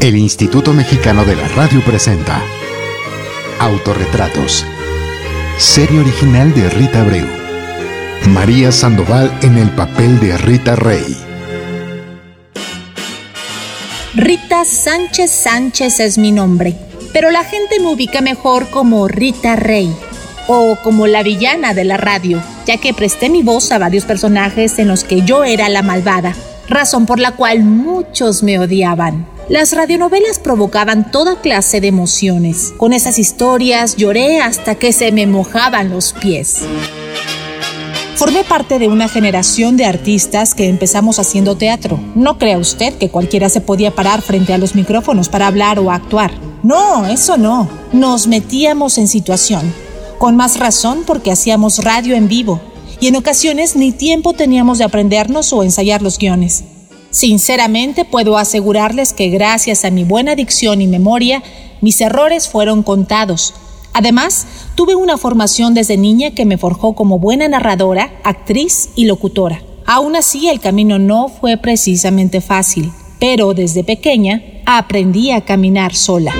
El Instituto Mexicano de la Radio presenta Autorretratos. Serie original de Rita Abreu. María Sandoval en el papel de Rita Rey. Rita Sánchez Sánchez es mi nombre, pero la gente me ubica mejor como Rita Rey o como la villana de la radio, ya que presté mi voz a varios personajes en los que yo era la malvada, razón por la cual muchos me odiaban. Las radionovelas provocaban toda clase de emociones. Con esas historias lloré hasta que se me mojaban los pies. Formé parte de una generación de artistas que empezamos haciendo teatro. No crea usted que cualquiera se podía parar frente a los micrófonos para hablar o actuar. No, eso no. Nos metíamos en situación. Con más razón porque hacíamos radio en vivo. Y en ocasiones ni tiempo teníamos de aprendernos o ensayar los guiones. Sinceramente puedo asegurarles que gracias a mi buena dicción y memoria, mis errores fueron contados. Además, tuve una formación desde niña que me forjó como buena narradora, actriz y locutora. Aún así, el camino no fue precisamente fácil, pero desde pequeña aprendí a caminar sola.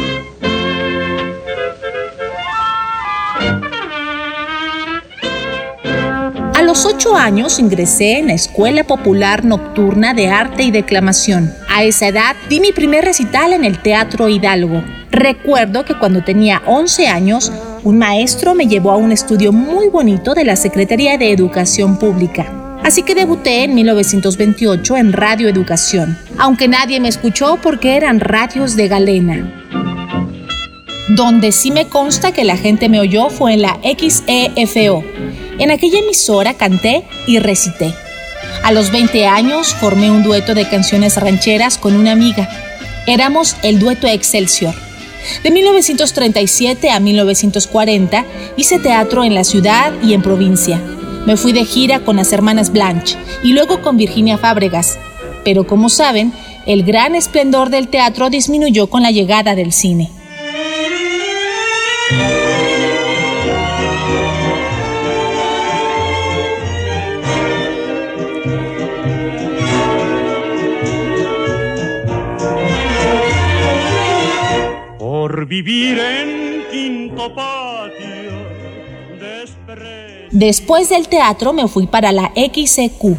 Los ocho años ingresé en la Escuela Popular Nocturna de Arte y Declamación. A esa edad di mi primer recital en el Teatro Hidalgo. Recuerdo que cuando tenía 11 años, un maestro me llevó a un estudio muy bonito de la Secretaría de Educación Pública. Así que debuté en 1928 en Radio Educación, aunque nadie me escuchó porque eran radios de galena. Donde sí me consta que la gente me oyó fue en la XEFO, en aquella emisora canté y recité. A los 20 años formé un dueto de canciones rancheras con una amiga. Éramos el dueto Excelsior. De 1937 a 1940 hice teatro en la ciudad y en provincia. Me fui de gira con las hermanas Blanche y luego con Virginia Fábregas. Pero como saben, el gran esplendor del teatro disminuyó con la llegada del cine. Vivir en quinto patio. Después del teatro me fui para la XEQ,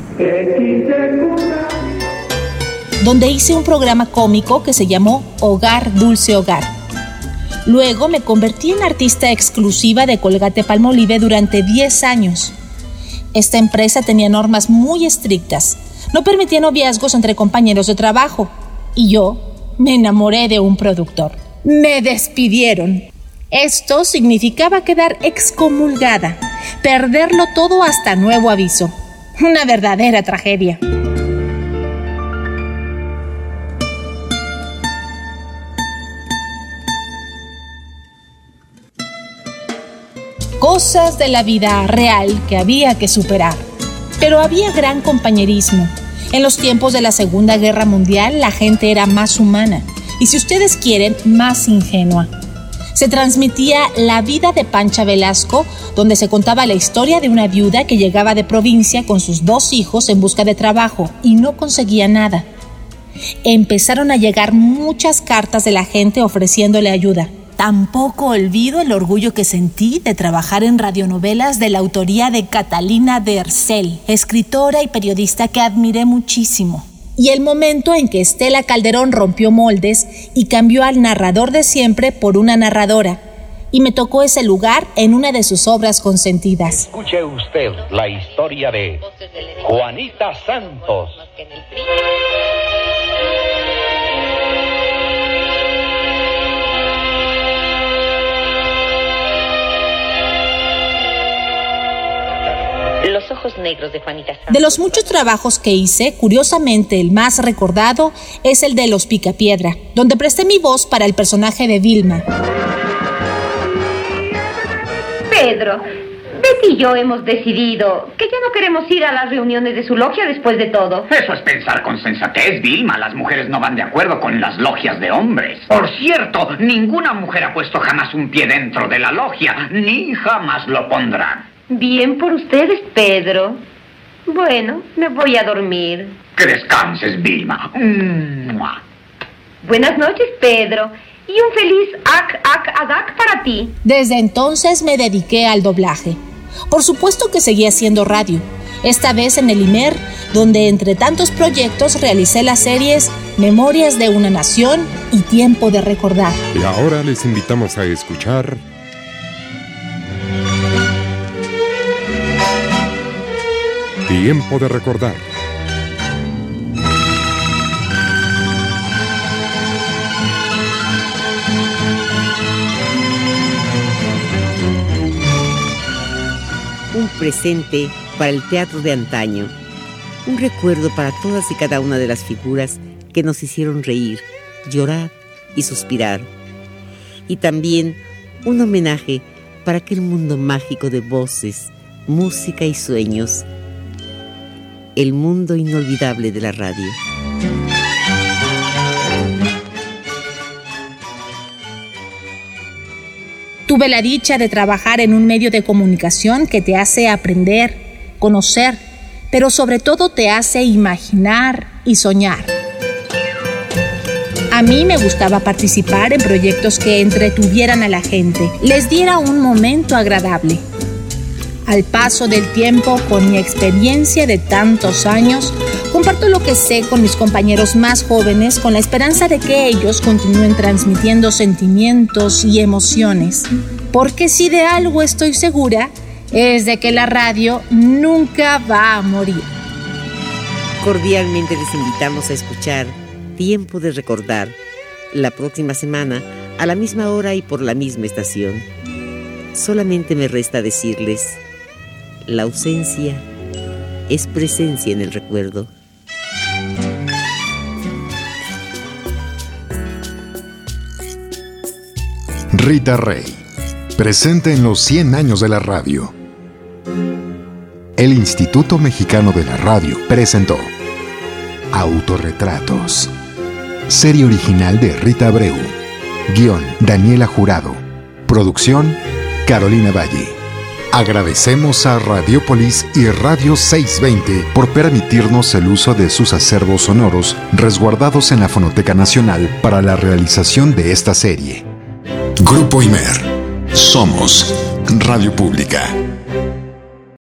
donde hice un programa cómico que se llamó Hogar Dulce Hogar. Luego me convertí en artista exclusiva de Colgate Palmolive durante 10 años. Esta empresa tenía normas muy estrictas. No permitía noviazgos entre compañeros de trabajo. Y yo me enamoré de un productor me despidieron. Esto significaba quedar excomulgada, perderlo todo hasta nuevo aviso. Una verdadera tragedia. Cosas de la vida real que había que superar. Pero había gran compañerismo. En los tiempos de la Segunda Guerra Mundial la gente era más humana y si ustedes quieren, más ingenua. Se transmitía La vida de Pancha Velasco, donde se contaba la historia de una viuda que llegaba de provincia con sus dos hijos en busca de trabajo y no conseguía nada. Empezaron a llegar muchas cartas de la gente ofreciéndole ayuda. Tampoco olvido el orgullo que sentí de trabajar en radionovelas de la autoría de Catalina Dercel, escritora y periodista que admiré muchísimo y el momento en que Estela Calderón rompió moldes y cambió al narrador de siempre por una narradora. Y me tocó ese lugar en una de sus obras consentidas. Escuche usted la historia de Juanita Santos. Negros de Juanita De los muchos trabajos que hice, curiosamente el más recordado es el de Los Picapiedra, donde presté mi voz para el personaje de Vilma. Pedro, Betty y yo hemos decidido que ya no queremos ir a las reuniones de su logia después de todo. Eso es pensar con sensatez, Vilma. Las mujeres no van de acuerdo con las logias de hombres. Por cierto, ninguna mujer ha puesto jamás un pie dentro de la logia, ni jamás lo pondrán. Bien por ustedes, Pedro. Bueno, me voy a dormir. Que descanses, Vilma. Buenas noches, Pedro. Y un feliz ac ac adac para ti. Desde entonces me dediqué al doblaje. Por supuesto que seguí haciendo radio, esta vez en el IMER, donde entre tantos proyectos realicé las series Memorias de una Nación y Tiempo de Recordar. Y ahora les invitamos a escuchar Tiempo de Recordar. Un presente para el teatro de antaño, un recuerdo para todas y cada una de las figuras que nos hicieron reír, llorar y suspirar, y también un homenaje para aquel mundo mágico de voces, música y sueños, el mundo inolvidable de la radio. Tuve la dicha de trabajar en un medio de comunicación que te hace aprender, conocer, pero sobre todo te hace imaginar y soñar. A mí me gustaba participar en proyectos que entretuvieran a la gente, les diera un momento agradable. Al paso del tiempo, con mi experiencia de tantos años, comparto lo que sé con mis compañeros más jóvenes con la esperanza de que ellos continúen transmitiendo sentimientos y emociones. Porque si de algo estoy segura, es de que la radio nunca va a morir. Cordialmente les invitamos a escuchar Tiempo de Recordar la próxima semana a la misma hora y por la misma estación. Solamente me resta decirles, la ausencia es presencia en el recuerdo. Rita Rey, presente en los 100 años de la radio. El Instituto Mexicano de la Radio presentó Autorretratos. Serie original de Rita Abreu. Guión Daniela Jurado. Producción Carolina Valle. Agradecemos a Radiopolis y Radio 620 por permitirnos el uso de sus acervos sonoros resguardados en la Fonoteca Nacional para la realización de esta serie. Grupo Imer. Somos Radio Pública.